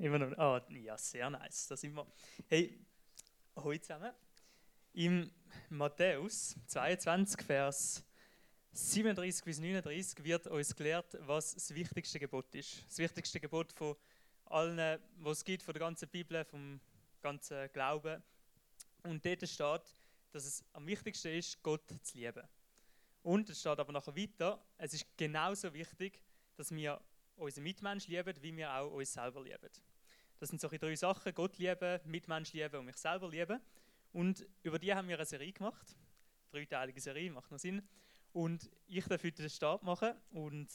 Immer noch. Ah, ja, sehr nice. Da sind wir. Hey, heute zusammen. Im Matthäus 22, Vers 37 bis 39 wird uns gelehrt, was das wichtigste Gebot ist. Das wichtigste Gebot von allen, was es gibt, von der ganzen Bibel, vom ganzen Glauben. Und dort steht, dass es am wichtigsten ist, Gott zu lieben. Und es steht aber nachher weiter, es ist genauso wichtig, dass wir unsere Mitmenschen lieben, wie wir auch uns selber lieben. Das sind solche drei Sachen: Gott lieben, Mitmensch lieben und mich selber lieben. Und über die haben wir eine Serie gemacht. Eine dreiteilige Serie, macht noch Sinn. Und ich darf heute den Start machen und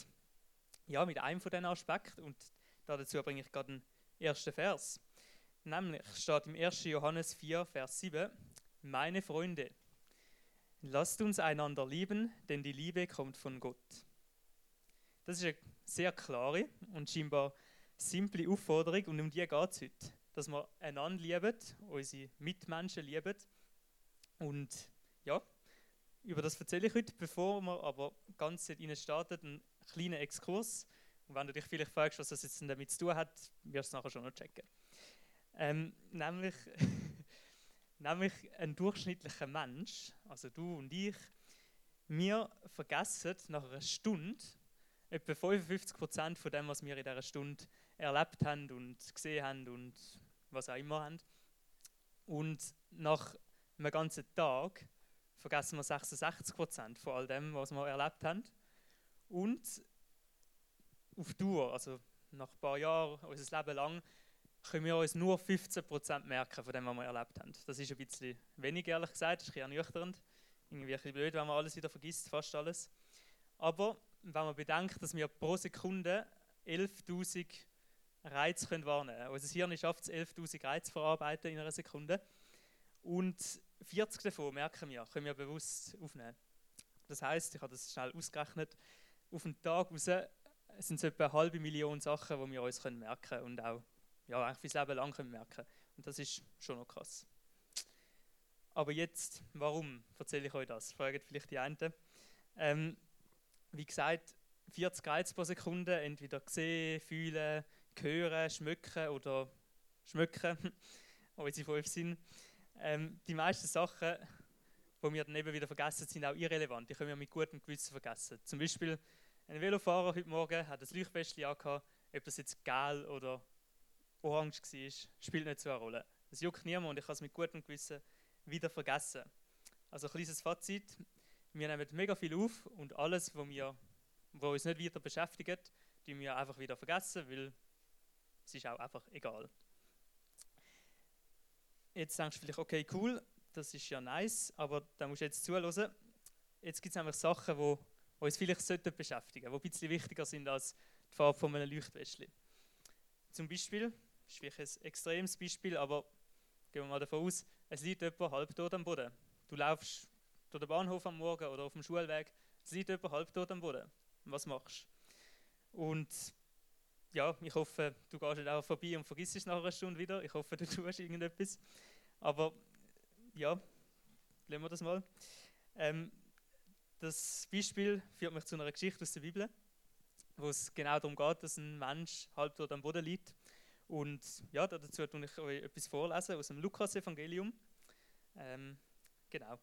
ja, mit einem von diesen Aspekten. Und dazu bringe ich gerade den ersten Vers. Nämlich steht im 1. Johannes 4, Vers 7: Meine Freunde, lasst uns einander lieben, denn die Liebe kommt von Gott. Das ist eine sehr klare und scheinbar simple Aufforderung und um die geht es heute. Dass wir einander lieben, unsere Mitmenschen lieben. Und ja, über das erzähle ich heute, bevor wir aber ganz in starten, einen kleinen Exkurs. Und wenn du dich vielleicht fragst, was das jetzt damit zu tun hat, wirst du es nachher schon noch checken. Ähm, nämlich, nämlich ein durchschnittlicher Mensch, also du und ich, wir vergessen nach einer Stunde etwa 55 Prozent von dem, was wir in dieser Stunde erlebt haben und gesehen haben und was auch immer haben. Und nach einem ganzen Tag vergessen wir 66 Prozent von all dem, was wir erlebt haben. Und auf Dauer, also nach ein paar Jahren, unser Leben lang, können wir uns nur 15 Prozent merken von dem, was wir erlebt haben. Das ist ein bisschen wenig, ehrlich gesagt, das ist ein bisschen ernüchternd. Irgendwie ein bisschen blöd, wenn man alles wieder vergisst, fast alles. Aber wenn man bedenkt, dass wir pro Sekunde 11.000 Reize können wahrnehmen können. Unser Hirn schafft es, 11.000 Reize verarbeiten in einer Sekunde. Und 40 davon, merken wir, können wir bewusst aufnehmen. Das heißt, ich habe das schnell ausgerechnet, auf einen Tag raus sind es etwa eine halbe Million Sachen, die wir uns können merken und auch ja, eigentlich fürs Leben lang können merken Und das ist schon noch krass. Aber jetzt, warum erzähle ich euch das? Fragen vielleicht die einen. Ähm, wie gesagt, 40 Reize pro Sekunde, entweder sehen, fühlen, hören, schmücken oder schmücken, unsere fünf sind. Ähm, die meisten Sachen, die wir dann eben wieder vergessen, sind auch irrelevant. Die können wir mit gutem Gewissen vergessen. Zum Beispiel ein Velofahrer heute Morgen hat ein Leuchtwäschchen angehabt, ob das jetzt gelb oder orange war, spielt nicht so eine Rolle. Es juckt niemand und ich kann es mit gutem Gewissen wieder vergessen. Also ein kleines Fazit, wir nehmen mega viel auf und alles, was wir, was uns nicht weiter beschäftigt, die wir einfach wieder vergessen, weil es ist auch einfach egal. Jetzt denkst du vielleicht, okay, cool, das ist ja nice, aber da musst du jetzt zuhören. Jetzt gibt es einfach Sachen, die uns vielleicht beschäftigen sollten, die ein bisschen wichtiger sind als die Farbe von einem Leuchtwäschchen. Zum Beispiel, das ist vielleicht ein extremes Beispiel, aber gehen wir mal davon aus, es liegt jemand halb tot am Boden. Du laufst durch den Bahnhof am Morgen oder auf dem Schulweg, es liegt jemand halb tot am Boden. Was machst du? Und ja, ich hoffe, du gehst nicht auch vorbei und vergisst es nach einer Stunde wieder. Ich hoffe, du tust irgendetwas. Aber ja, lassen wir das mal. Ähm, das Beispiel führt mich zu einer Geschichte aus der Bibel, wo es genau darum geht, dass ein Mensch halb tot am Boden liegt. Und ja, dazu tue ich euch etwas vorlesen aus dem Lukas-Evangelium. Ähm, genau.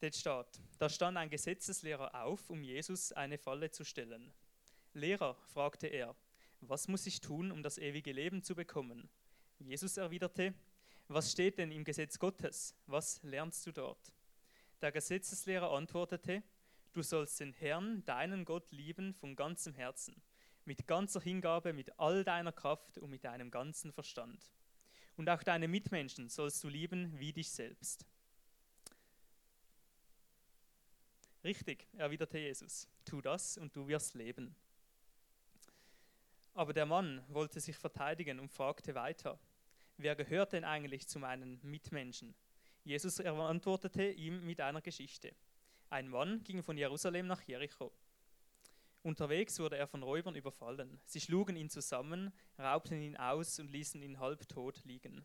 Dort steht, da stand ein Gesetzeslehrer auf, um Jesus eine Falle zu stellen. Lehrer, fragte er, was muss ich tun, um das ewige Leben zu bekommen? Jesus erwiderte, was steht denn im Gesetz Gottes? Was lernst du dort? Der Gesetzeslehrer antwortete, du sollst den Herrn, deinen Gott, lieben von ganzem Herzen, mit ganzer Hingabe, mit all deiner Kraft und mit deinem ganzen Verstand. Und auch deine Mitmenschen sollst du lieben wie dich selbst. Richtig, erwiderte Jesus, tu das und du wirst leben. Aber der Mann wollte sich verteidigen und fragte weiter, wer gehört denn eigentlich zu meinen Mitmenschen? Jesus antwortete ihm mit einer Geschichte. Ein Mann ging von Jerusalem nach Jericho. Unterwegs wurde er von Räubern überfallen. Sie schlugen ihn zusammen, raubten ihn aus und ließen ihn halbtot liegen.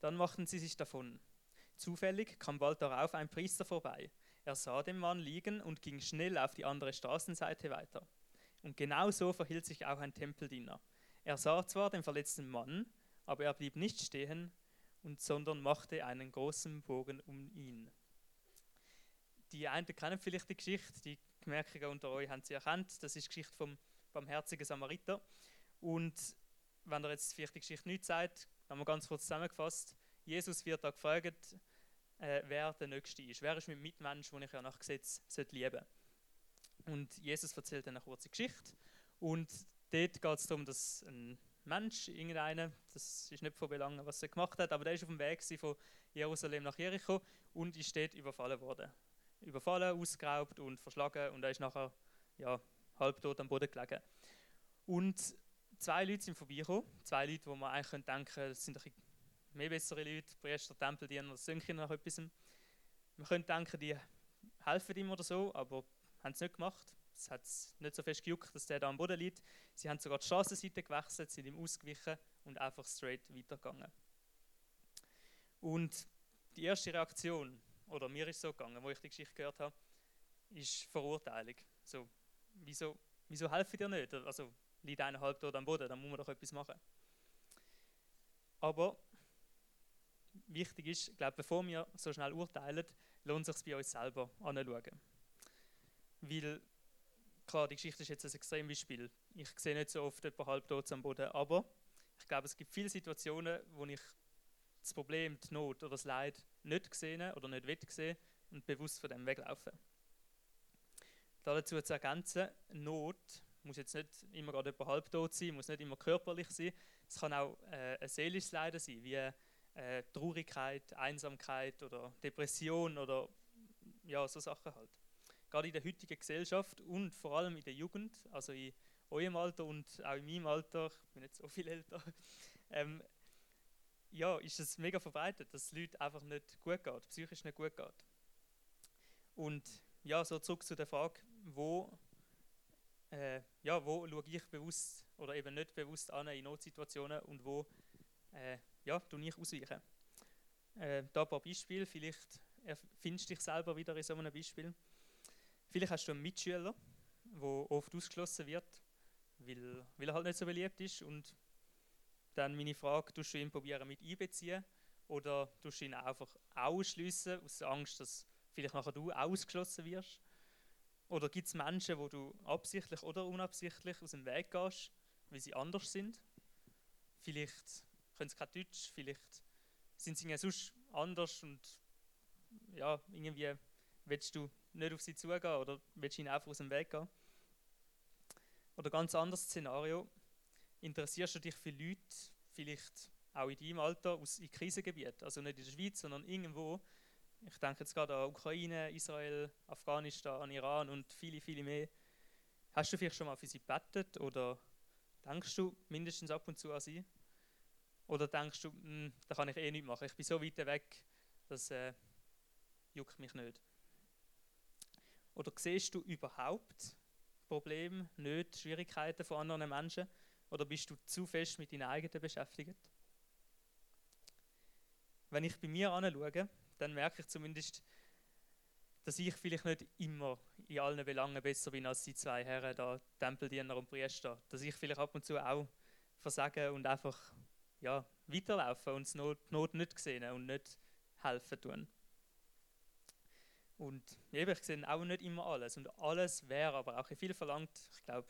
Dann machten sie sich davon. Zufällig kam bald darauf ein Priester vorbei. Er sah den Mann liegen und ging schnell auf die andere Straßenseite weiter. Und genau so verhielt sich auch ein Tempeldiener. Er sah zwar den verletzten Mann, aber er blieb nicht stehen, und sondern machte einen großen Bogen um ihn. Die einen kennen vielleicht die Geschichte, die Gemerkiger unter euch haben sie erkannt. Das ist die Geschichte vom barmherzigen Samariter. Und wenn ihr jetzt vielleicht die Geschichte nicht sagt, haben wir ganz kurz zusammengefasst. Jesus wird da gefragt, äh, wer der Nächste ist. Wer ist mein Mitmensch, den ich ja nach Gesetz lieben sollte. Und Jesus erzählt eine kurze Geschichte. Und dort geht es darum, dass ein Mensch, irgendeiner, das ist nicht von Belangen, was er gemacht hat, aber der ist auf dem Weg von Jerusalem nach Jericho und ist dort überfallen worden. Überfallen, ausgeraubt und verschlagen und er ist nachher ja, halbtot am Boden gelegen. Und zwei Leute sind vorbeigekommen, zwei Leute, wo man eigentlich denken könnte, das sind ein mehr bessere Leute, Priester, Tempeldiener, Söhnchen nach etwas. Man könnte denken, die helfen ihm oder so, aber haben es nicht gemacht. Es hat nicht so fest gejuckt, dass der da am Boden liegt. Sie haben sogar die Straßenseite gewechselt, sind ihm ausgewichen und einfach straight weitergegangen. Und die erste Reaktion, oder mir ist so gegangen, wo ich die Geschichte gehört habe, ist Verurteilung. So, wieso, wieso helfen dir nicht? Also, liegt einer halb am Boden, dann muss man doch etwas machen. Aber wichtig ist, glaube, bevor wir so schnell urteilen, lohnt es sich bei uns selber anzuschauen. Weil, klar, die Geschichte ist jetzt ein Extrembeispiel. Ich sehe nicht so oft jemanden halb tot am Boden, aber ich glaube, es gibt viele Situationen, wo ich das Problem, die Not oder das Leid nicht gesehen oder nicht will und bewusst von dem weglaufen. Dazu zu ergänzen, Not muss jetzt nicht immer gerade halb tot sein, muss nicht immer körperlich sein. Es kann auch äh, ein seelisches Leiden sein, wie äh, Traurigkeit, Einsamkeit oder Depression oder ja, so Sachen halt. Gerade in der heutigen Gesellschaft und vor allem in der Jugend, also in eurem Alter und auch in meinem Alter, ich bin nicht so viel älter, ähm, ja, ist es mega verbreitet, dass es Leuten einfach nicht gut geht, psychisch nicht gut geht. Und ja, so zurück zu der Frage, wo, äh, ja, wo schaue ich bewusst oder eben nicht bewusst an in Notsituationen und wo äh, ja, du ich ausweichen. Äh, da ein paar Beispiele, vielleicht findest du dich selber wieder in so einem Beispiel. Vielleicht hast du einen Mitschüler, der oft ausgeschlossen wird, weil, weil er halt nicht so beliebt ist und dann meine Frage, tust du ihn probieren mit einbeziehen oder tust du ihn einfach ausschließen aus Angst, dass vielleicht nachher du ausgeschlossen wirst? Oder gibt es Menschen, wo du absichtlich oder unabsichtlich aus dem Weg gehst, weil sie anders sind? Vielleicht können sie kein Deutsch, vielleicht sind sie sonst anders und ja, irgendwie willst du nicht auf sie zugehen oder willst du ihnen einfach aus dem Weg gehen. Oder ganz anderes Szenario, interessierst du dich für Leute, vielleicht auch in deinem Alter, aus in Krisengebieten, also nicht in der Schweiz, sondern irgendwo, ich denke jetzt gerade an Ukraine, Israel, Afghanistan, Iran und viele, viele mehr. Hast du vielleicht schon mal für sie gebetet oder denkst du mindestens ab und zu an sie? Oder denkst du, hm, da kann ich eh nichts machen, ich bin so weit weg, das äh, juckt mich nicht. Oder siehst du überhaupt Probleme, nicht Schwierigkeiten von anderen Menschen? Oder bist du zu fest mit deinen eigenen beschäftigt? Wenn ich bei mir anschaue, dann merke ich zumindest, dass ich vielleicht nicht immer in allen Belangen besser bin als die zwei Herren, da Tempeldiener und Priester. Dass ich vielleicht ab und zu auch versage und einfach ja, weiterlaufen und die Not, nicht sehen und nicht helfen tun. Und eben, ich sehe auch nicht immer alles. Und alles wäre aber auch viel verlangt. Ich glaube,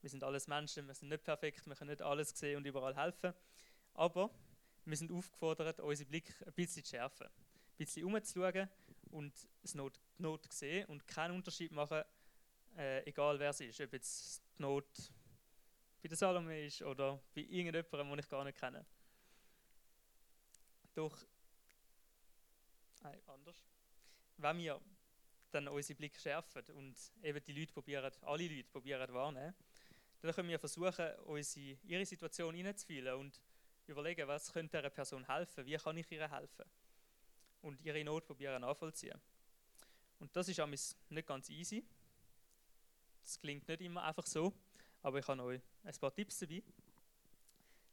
wir sind alles Menschen, wir sind nicht perfekt, wir können nicht alles sehen und überall helfen. Aber wir sind aufgefordert, unseren Blick ein bisschen zu schärfen. Ein bisschen umzuschauen und die Not, die Not sehen und keinen Unterschied machen, äh, egal wer es ist. Ob jetzt die Not bei der Salome ist oder bei irgendjemandem, den ich gar nicht kenne. Doch, nein, anders. Wenn wir dann unseren Blick schärfen und eben die Leute probieren, alle Leute probieren wahrnehmen, dann können wir versuchen, uns in ihre Situation hineinzufühlen und überlegen, was könnte einer Person helfen, wie kann ich ihr helfen und ihre Not probieren nachvollziehen. Und das ist nicht ganz easy. Das klingt nicht immer einfach so, aber ich habe euch ein paar Tipps dabei.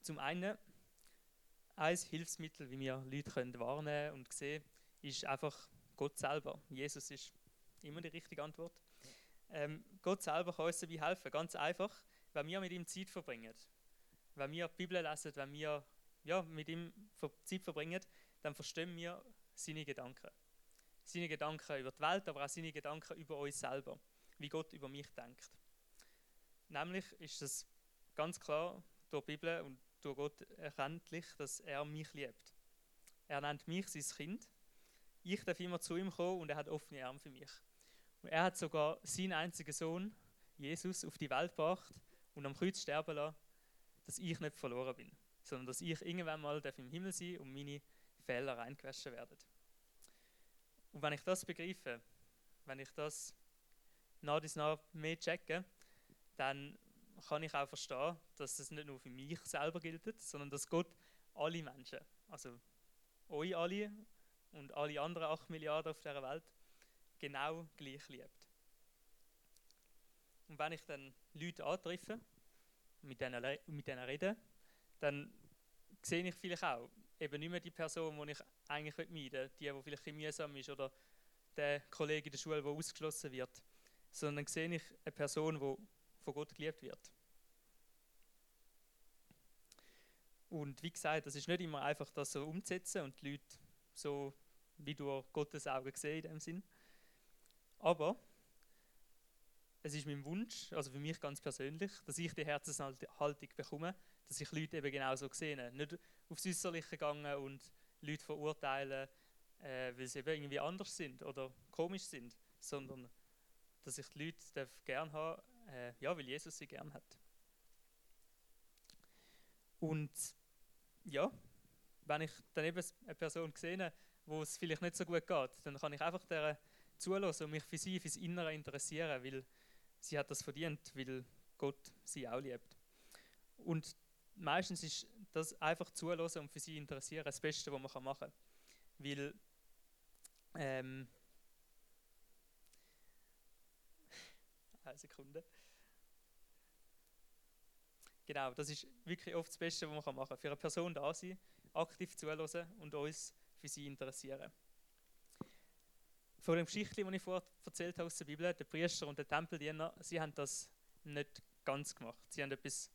Zum einen, ein Hilfsmittel, wie wir Leute können wahrnehmen und sehen, ist einfach Gott selber. Jesus ist immer die richtige Antwort. Ähm, Gott selber kann uns dabei helfen, ganz einfach, wenn wir mit ihm Zeit verbringen. wenn wir die Bibel lesen, wenn wir ja, mit ihm Zeit verbringen, dann verstehen wir seine Gedanken. Seine Gedanken über die Welt, aber auch seine Gedanken über uns selber, wie Gott über mich denkt. Nämlich ist es ganz klar durch die Bibel und durch Gott erkenntlich, dass er mich liebt. Er nennt mich sein Kind. Ich darf immer zu ihm kommen und er hat offene Arme für mich. Und er hat sogar seinen einzigen Sohn, Jesus, auf die Welt gebracht und am Kreuz sterben lassen, dass ich nicht verloren bin, sondern dass ich irgendwann mal im Himmel sein und meine Fehler reingewaschen werden. Und wenn ich das begreife, wenn ich das nach dies nach mehr checke, dann kann ich auch verstehen, dass es nicht nur für mich selber gilt, sondern dass Gott alle Menschen, also euch alle und alle anderen 8 Milliarden auf dieser Welt, genau gleich liebt. Und wenn ich dann Leute antreffe, mit denen, mit denen rede, dann sehe ich vielleicht auch eben nicht mehr die Person, die ich eigentlich meiden möchte, die, die vielleicht ein mühsam ist oder der Kollege in der Schule, der ausgeschlossen wird, sondern sehe ich eine Person, die von Gott geliebt wird. Und wie gesagt, das ist nicht immer einfach, das so umzusetzen und die Leute so wie durch Gottes Augen sehen in dem Sinn. Aber es ist mein Wunsch, also für mich ganz persönlich, dass ich die Herzenshaltung bekomme, dass ich Leute eben genau so sehe. Nicht aufs Äußerliche gegangen und Leute verurteilen, äh, weil sie eben irgendwie anders sind oder komisch sind, sondern dass ich die Leute gerne haben äh, ja, weil Jesus sie gern hat. Und ja, wenn ich dann eben eine Person sehe, wo es vielleicht nicht so gut geht, dann kann ich einfach der zulassen und mich für sie, fürs Innere interessieren, weil sie hat das verdient, weil Gott sie auch liebt. Und meistens ist das einfach zulassen und für sie interessieren das Beste, was man machen kann. Weil ähm, eine Sekunde. Genau, das ist wirklich oft das Beste, was man machen kann. Für eine Person da sein, aktiv zuhören und uns für sie interessieren. Von der Geschichte, die ich vorher erzählt habe aus der Bibel, der Priester und der Tempeldiener, sie haben das nicht ganz gemacht. Sie haben etwas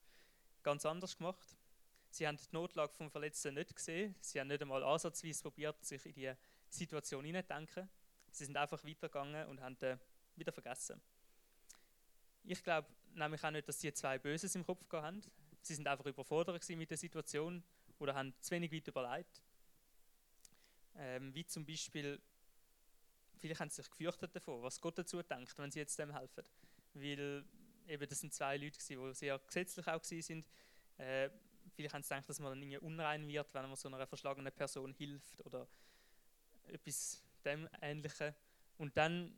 ganz anderes gemacht. Sie haben die Notlage vom Verletzten nicht gesehen. Sie haben nicht einmal ansatzweise probiert, sich in die Situation hineinzudenken. Sie sind einfach weitergegangen und haben wieder vergessen. Ich glaube nämlich auch nicht, dass sie zwei Böses im Kopf haben. Sie sind einfach überfordert mit der Situation oder haben zu wenig weit überlegt. Ähm, wie zum Beispiel, vielleicht haben sie sich gefürchtet davor, was Gott dazu denkt, wenn sie jetzt dem helfen. Weil eben das sind zwei Leute, die sehr gesetzlich auch sind. Äh, vielleicht haben sie gedacht, dass man dann irgendwie unrein wird, wenn man so einer verschlagenen Person hilft oder etwas dem Ähnlichem. Und dann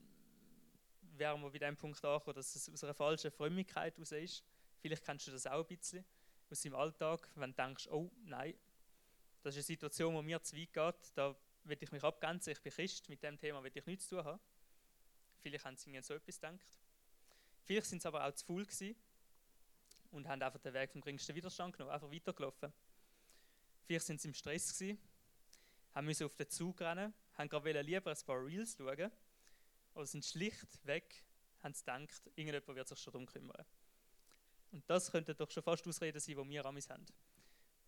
wären wir bei dem Punkt angekommen, dass es aus einer falschen Frömmigkeit heraus ist. Vielleicht kennst du das auch ein bisschen aus deinem Alltag, wenn du denkst, oh nein, das ist eine Situation, wo mir zu weit geht, da will ich mich abgrenzen, ich bin Christ, mit dem Thema will ich nichts zu tun haben. Vielleicht haben sie so etwas gedacht. Vielleicht sind sie aber auch zu faul gewesen und haben einfach den Weg vom geringsten Widerstand genommen, einfach weitergelaufen. Vielleicht sind sie im Stress gewesen, haben müssen auf den Zug rennen, haben gerade lieber ein paar Reels schauen oder sind schlichtweg, haben sie gedacht, irgendjemand wird sich schon darum kümmern. Und das könnte doch schon fast Ausreden sein, die wir amis haben.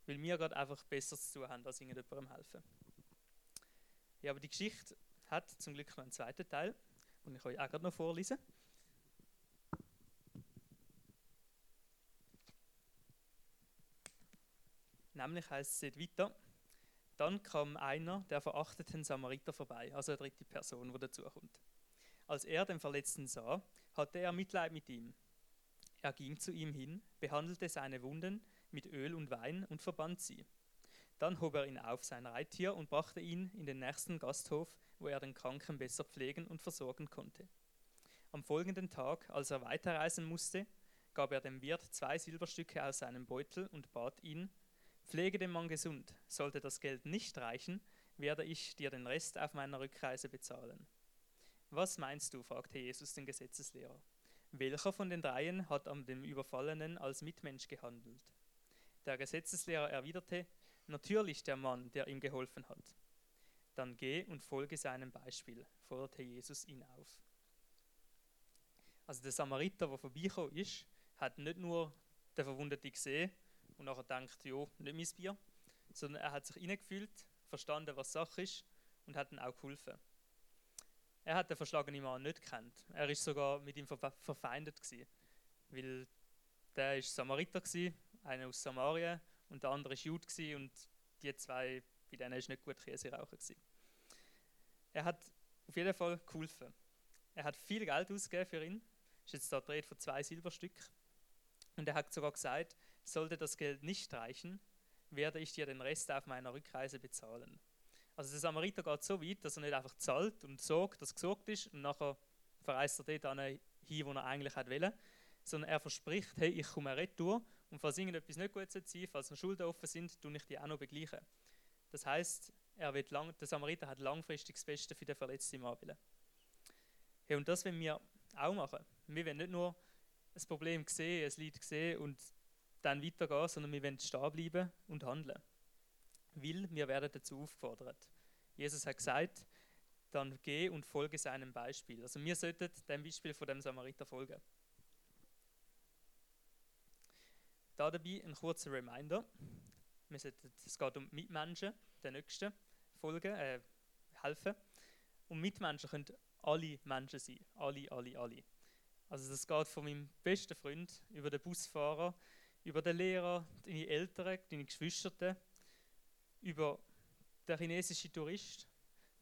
Weil wir gerade einfach besser zu tun haben, als irgendjemandem helfen. Ja, aber die Geschichte hat zum Glück noch einen zweiten Teil, den ich euch auch gerade noch vorlesen. Nämlich heißt es weiter, dann kam einer der verachteten Samariter vorbei, also eine dritte Person, die dazukommt. Als er den Verletzten sah, hatte er Mitleid mit ihm. Er ging zu ihm hin, behandelte seine Wunden mit Öl und Wein und verband sie. Dann hob er ihn auf sein Reittier und brachte ihn in den nächsten Gasthof, wo er den Kranken besser pflegen und versorgen konnte. Am folgenden Tag, als er weiterreisen musste, gab er dem Wirt zwei Silberstücke aus seinem Beutel und bat ihn, Pflege den Mann gesund, sollte das Geld nicht reichen, werde ich dir den Rest auf meiner Rückreise bezahlen. Was meinst du? fragte Jesus den Gesetzeslehrer. Welcher von den dreien hat an dem Überfallenen als Mitmensch gehandelt? Der Gesetzeslehrer erwiderte, natürlich der Mann, der ihm geholfen hat. Dann geh und folge seinem Beispiel, forderte Jesus ihn auf. Also der Samariter, der vorbeigekommen ist, hat nicht nur den Verwundeten gesehen und nachher denkt, ja, nicht mein Bier, sondern er hat sich hineingefühlt, verstanden, was Sache ist und hat ihm auch geholfen. Er hat den verschlagenen Mann nicht gekannt. Er ist sogar mit ihm verfeindet gewesen, weil der ist Samariter gewesen, einer aus Samarien und der andere ist Jude gewesen, und die zwei, bei denen ist nicht gut Käse rauchen gewesen. Er hat auf jeden Fall geholfen. Er hat viel Geld ausgegeben für ihn. Ist jetzt da dreht von zwei Silberstück. Und er hat sogar gesagt, sollte das Geld nicht reichen, werde ich dir den Rest auf meiner Rückreise bezahlen. Also der Samariter geht so weit, dass er nicht einfach zahlt und sorgt, dass gesorgt ist und nachher verreist er dort hin, wo er eigentlich will, sondern er verspricht, hey, ich komme retour und falls irgendetwas nicht gut sein falls noch Schulden offen sind, tue ich die auch noch begleichen. Das heißt, er wird lang, der Samariter hat langfristig das Beste für den verletzten Mann willen. Hey, und das wollen wir auch machen. Wir wollen nicht nur ein Problem sehen, ein Leid sehen und dann weitergehen, sondern wir wollen stehen bleiben und handeln. Weil wir werden dazu aufgefordert. Jesus hat gesagt, dann geh und folge seinem Beispiel. Also wir sollten dem Beispiel von dem Samariter folgen. Da dabei ein kurzer Reminder. Wir sollten, es geht um Mitmenschen, den Nächsten, folgen, äh, helfen. Und Mitmenschen können alle Menschen sein. Alle, alle, alle. Also das geht von meinem besten Freund über den Busfahrer, über den Lehrer, deine Eltern, deine Geschwister, über den chinesischen Tourist,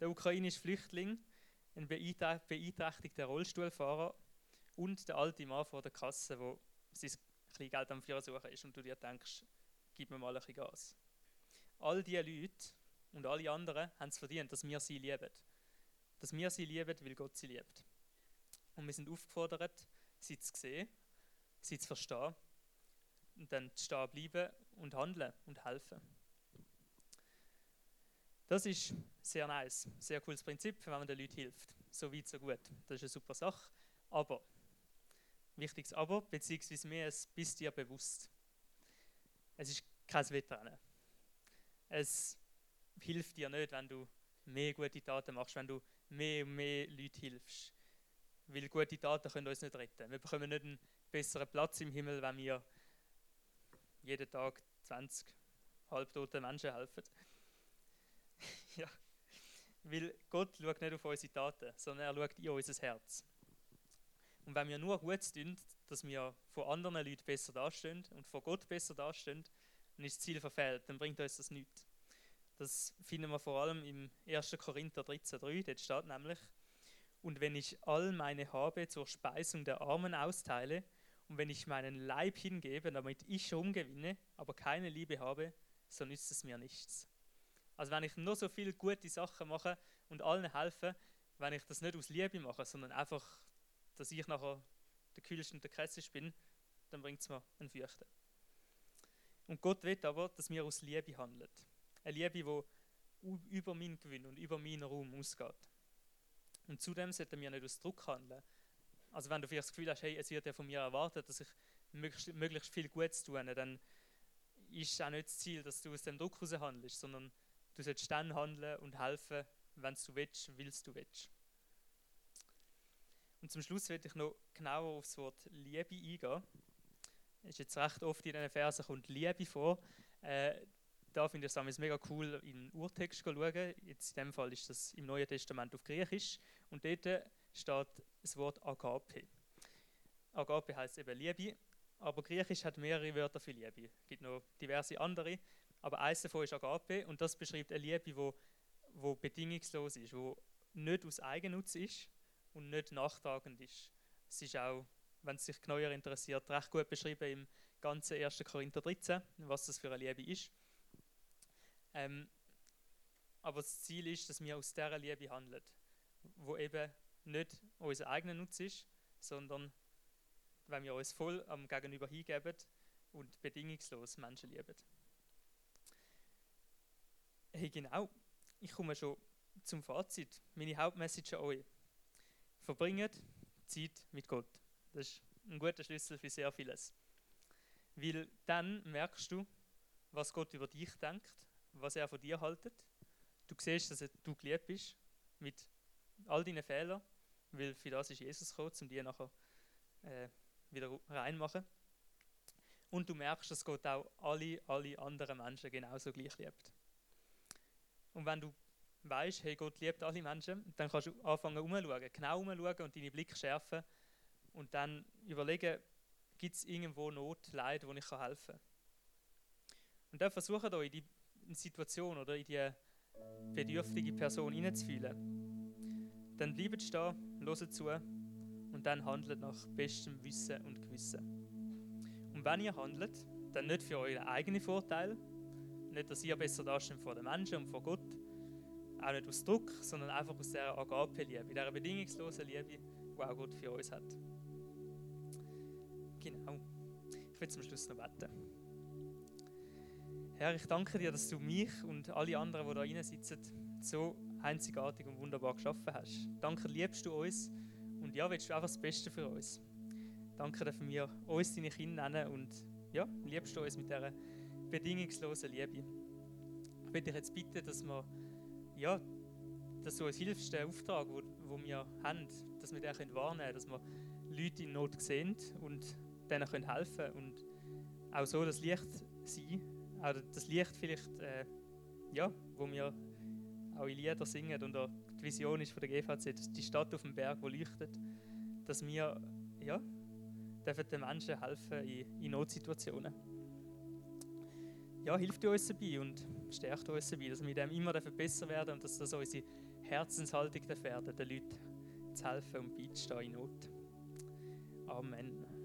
den ukrainischen Flüchtling, einen beeinträchtigten Rollstuhlfahrer und der alte Mann vor der Kasse, der sein Geld am Versuchen ist und du dir denkst, gib mir mal ein bisschen Gas. All diese Leute und alle anderen haben es verdient, dass wir sie lieben. Dass wir sie lieben, weil Gott sie liebt. Und wir sind aufgefordert, sie zu sehen, sie zu verstehen und dann stehen bleiben und handeln und helfen. Das ist sehr nice, sehr cooles Prinzip, wenn man den Leuten hilft. So weit, so gut. Das ist eine super Sache. Aber, wichtiges Aber, beziehungsweise mir es bist dir bewusst. Es ist kein Wettrennen. Es hilft dir nicht, wenn du mehr gute Taten machst, wenn du mehr und mehr Leute hilfst. Weil gute Taten können uns nicht retten. Wir bekommen nicht einen besseren Platz im Himmel, wenn wir jeden Tag 20 halbtote Menschen helfen. Weil Gott schaut nicht auf unsere Taten, sondern er schaut in unser Herz. Und wenn wir nur gut tun, dass wir vor anderen Leuten besser dastehen und vor Gott besser dastehen, dann ist das Ziel verfehlt, dann bringt uns das nichts. Das finden wir vor allem im 1. Korinther 13,3, dort steht nämlich, und wenn ich all meine Habe zur Speisung der Armen austeile und wenn ich meinen Leib hingebe, damit ich Ruhm aber keine Liebe habe, so nützt es mir nichts. Also wenn ich nur so viele gute Sachen mache und allen helfe, wenn ich das nicht aus Liebe mache, sondern einfach, dass ich nachher der Kühlste und der Kressisch bin, dann bringt es mir einen Fürchten. Und Gott will aber, dass wir aus Liebe handeln. Eine Liebe, die über meinen Gewinn und über meinen Raum ausgeht. Und zudem sollten wir nicht aus Druck handeln, also wenn du vielleicht das Gefühl hast, hey, es wird ja von mir erwartet, dass ich möglichst, möglichst viel Gutes tue, dann ist auch nicht das Ziel, dass du aus dem Druck heraus handelst, sondern du sollst dann handeln und helfen, wenn du willst, willst du willst. Und zum Schluss werde ich noch genauer auf das Wort Liebe eingehen. Es ist jetzt recht oft in diesen Versen kommt Liebe vor. Äh, da finde ich es mega cool, in den Urtext zu schauen. Jetzt in dem Fall ist das im Neuen Testament auf Griechisch. Und dort steht das Wort Agape. Agape heißt eben Liebe, aber Griechisch hat mehrere Wörter für Liebe. Es gibt noch diverse andere, aber eines davon ist Agape und das beschreibt eine Liebe, wo, wo bedingungslos ist, wo nicht aus Eigennutz ist und nicht nachtragend ist. Es ist auch, wenn es sich genauer interessiert, recht gut beschrieben im ganzen 1. Korinther 13, was das für eine Liebe ist. Ähm, aber das Ziel ist, dass wir aus dieser Liebe handeln, wo eben nicht unser eigener Nutz ist, sondern wenn wir uns voll am Gegenüber hingeben und bedingungslos Menschen lieben. Hey, genau, ich komme schon zum Fazit. Meine Hauptmessage an euch. Verbringt Zeit mit Gott. Das ist ein guter Schlüssel für sehr vieles. Weil dann merkst du, was Gott über dich denkt, was er von dir haltet. Du siehst, dass du geliebt bist mit all deinen Fehlern weil für das ist Jesus gekommen, um die nachher äh, wieder reinmachen. und du merkst, dass Gott auch alle, alle anderen Menschen genauso gleich liebt. Und wenn du weißt, hey, Gott liebt alle Menschen, dann kannst du anfangen umzuschauen, genau umschauen und deine Blick schärfen und dann überlegen, gibt es irgendwo Not, Leid, wo ich helfen kann. Und dann versucht euch in die Situation oder in die bedürftige Person hineinzufühlen. Dann bleibt stehen, hört zu und dann handelt nach bestem Wissen und Gewissen. Und wenn ihr handelt, dann nicht für euren eigenen Vorteil, nicht, dass ihr besser dasteht vor den Menschen und vor Gott, auch nicht aus Druck, sondern einfach aus dieser Agape-Liebe, dieser bedingungslosen Liebe, die auch Gott für uns hat. Genau. Ich will zum Schluss noch beten. Herr, ich danke dir, dass du mich und alle anderen, die da rein sitzen, so einzigartig und wunderbar geschaffen hast. Danke, liebst du uns und ja, willst du einfach das Beste für uns. Danke, dürfen wir uns deine Kinder nennen und ja, liebst du uns mit dieser bedingungslosen Liebe. Ich möchte dich jetzt bitten, dass wir, ja, dass du uns hilfst, den Auftrag, wo, wir haben, dass wir den wahrnehmen können, dass wir Leute in Not sehen und denen können helfen und auch so das Licht sein auch das Licht vielleicht, äh, ja, wo wir auch in Lieder singen und die Vision ist von der GVC, die Stadt auf dem Berg, wo leuchtet, dass wir, ja, dürfen den Menschen helfen in, in Notsituationen. Ja, hilft uns dabei und stärkt uns dabei, dass wir dem immer besser werden und dass das unsere Herzenshaltung werden, den Leuten zu helfen und beizustehen in Not. Amen.